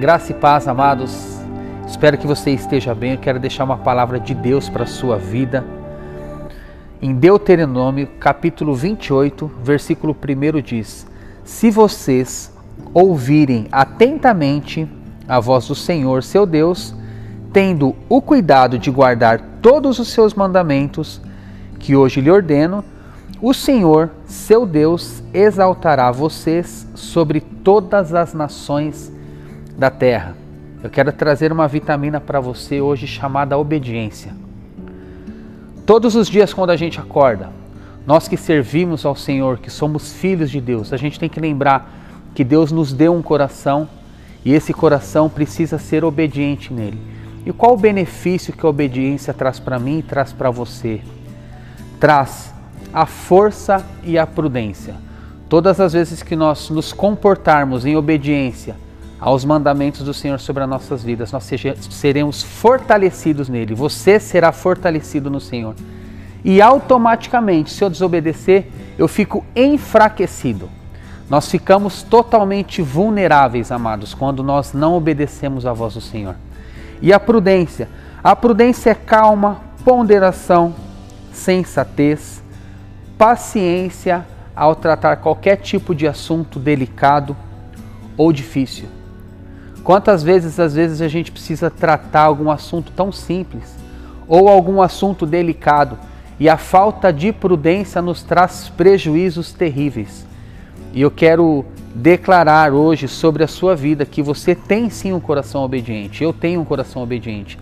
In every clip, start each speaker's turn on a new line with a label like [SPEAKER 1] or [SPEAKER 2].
[SPEAKER 1] Graça e paz, amados. Espero que você esteja bem. Eu quero deixar uma palavra de Deus para a sua vida. Em Deuteronômio, capítulo 28, versículo 1 diz: Se vocês ouvirem atentamente a voz do Senhor, seu Deus, tendo o cuidado de guardar todos os seus mandamentos, que hoje lhe ordeno, o Senhor, seu Deus, exaltará vocês sobre todas as nações da terra. Eu quero trazer uma vitamina para você hoje chamada obediência. Todos os dias, quando a gente acorda, nós que servimos ao Senhor, que somos filhos de Deus, a gente tem que lembrar que Deus nos deu um coração e esse coração precisa ser obediente nele. E qual o benefício que a obediência traz para mim e traz para você? Traz a força e a prudência. Todas as vezes que nós nos comportarmos em obediência, aos mandamentos do Senhor sobre as nossas vidas, nós seremos fortalecidos nele. Você será fortalecido no Senhor. E automaticamente, se eu desobedecer, eu fico enfraquecido. Nós ficamos totalmente vulneráveis, amados, quando nós não obedecemos à voz do Senhor. E a prudência? A prudência é calma, ponderação, sensatez, paciência ao tratar qualquer tipo de assunto delicado ou difícil. Quantas vezes, às vezes, a gente precisa tratar algum assunto tão simples ou algum assunto delicado e a falta de prudência nos traz prejuízos terríveis. E eu quero declarar hoje sobre a sua vida que você tem sim um coração obediente. Eu tenho um coração obediente.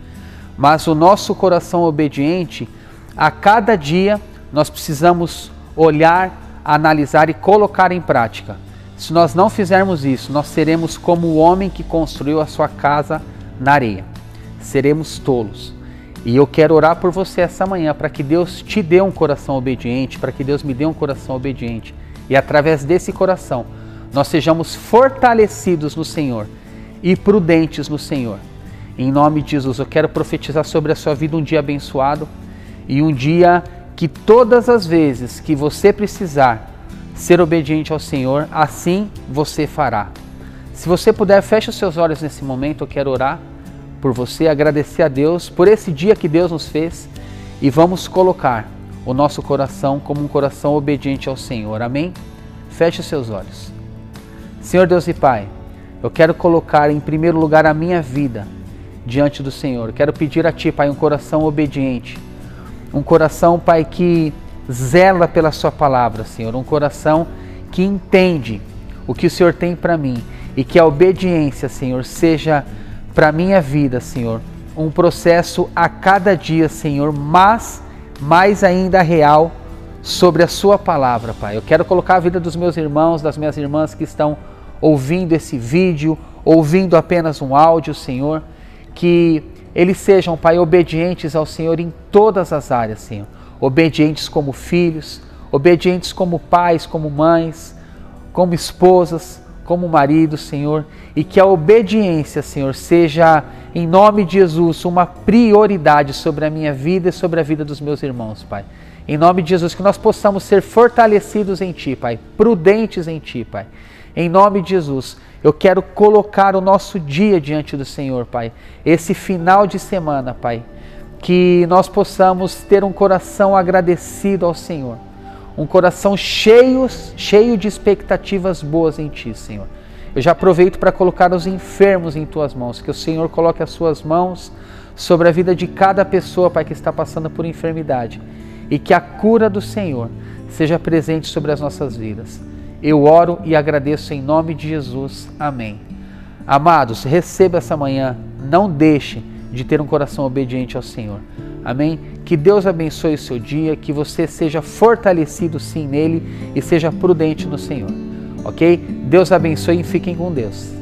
[SPEAKER 1] Mas o nosso coração obediente, a cada dia, nós precisamos olhar, analisar e colocar em prática. Se nós não fizermos isso, nós seremos como o homem que construiu a sua casa na areia. Seremos tolos. E eu quero orar por você essa manhã para que Deus te dê um coração obediente, para que Deus me dê um coração obediente. E através desse coração, nós sejamos fortalecidos no Senhor e prudentes no Senhor. Em nome de Jesus, eu quero profetizar sobre a sua vida um dia abençoado e um dia que todas as vezes que você precisar, ser obediente ao Senhor, assim você fará. Se você puder, feche os seus olhos nesse momento, eu quero orar por você, agradecer a Deus por esse dia que Deus nos fez e vamos colocar o nosso coração como um coração obediente ao Senhor. Amém? Feche os seus olhos. Senhor Deus e Pai, eu quero colocar em primeiro lugar a minha vida diante do Senhor. Quero pedir a Ti, Pai, um coração obediente. Um coração, Pai, que zela pela Sua palavra, Senhor. Um coração que entende o que o Senhor tem para mim e que a obediência, Senhor, seja para minha vida, Senhor, um processo a cada dia, Senhor, mas mais ainda real sobre a Sua palavra, Pai. Eu quero colocar a vida dos meus irmãos, das minhas irmãs que estão ouvindo esse vídeo, ouvindo apenas um áudio, Senhor, que eles sejam, Pai, obedientes ao Senhor em todas as áreas, Senhor obedientes como filhos, obedientes como pais, como mães, como esposas, como maridos, Senhor, e que a obediência, Senhor, seja em nome de Jesus uma prioridade sobre a minha vida e sobre a vida dos meus irmãos, Pai. Em nome de Jesus, que nós possamos ser fortalecidos em Ti, Pai, prudentes em Ti, Pai. Em nome de Jesus, eu quero colocar o nosso dia diante do Senhor, Pai. Esse final de semana, Pai que nós possamos ter um coração agradecido ao Senhor, um coração cheio, cheio de expectativas boas em Ti, Senhor. Eu já aproveito para colocar os enfermos em Tuas mãos, que o Senhor coloque as Suas mãos sobre a vida de cada pessoa, Pai, que está passando por enfermidade, e que a cura do Senhor seja presente sobre as nossas vidas. Eu oro e agradeço em nome de Jesus. Amém. Amados, receba essa manhã, não deixe de ter um coração obediente ao Senhor. Amém? Que Deus abençoe o seu dia, que você seja fortalecido sim nele e seja prudente no Senhor. Ok? Deus abençoe e fiquem com Deus.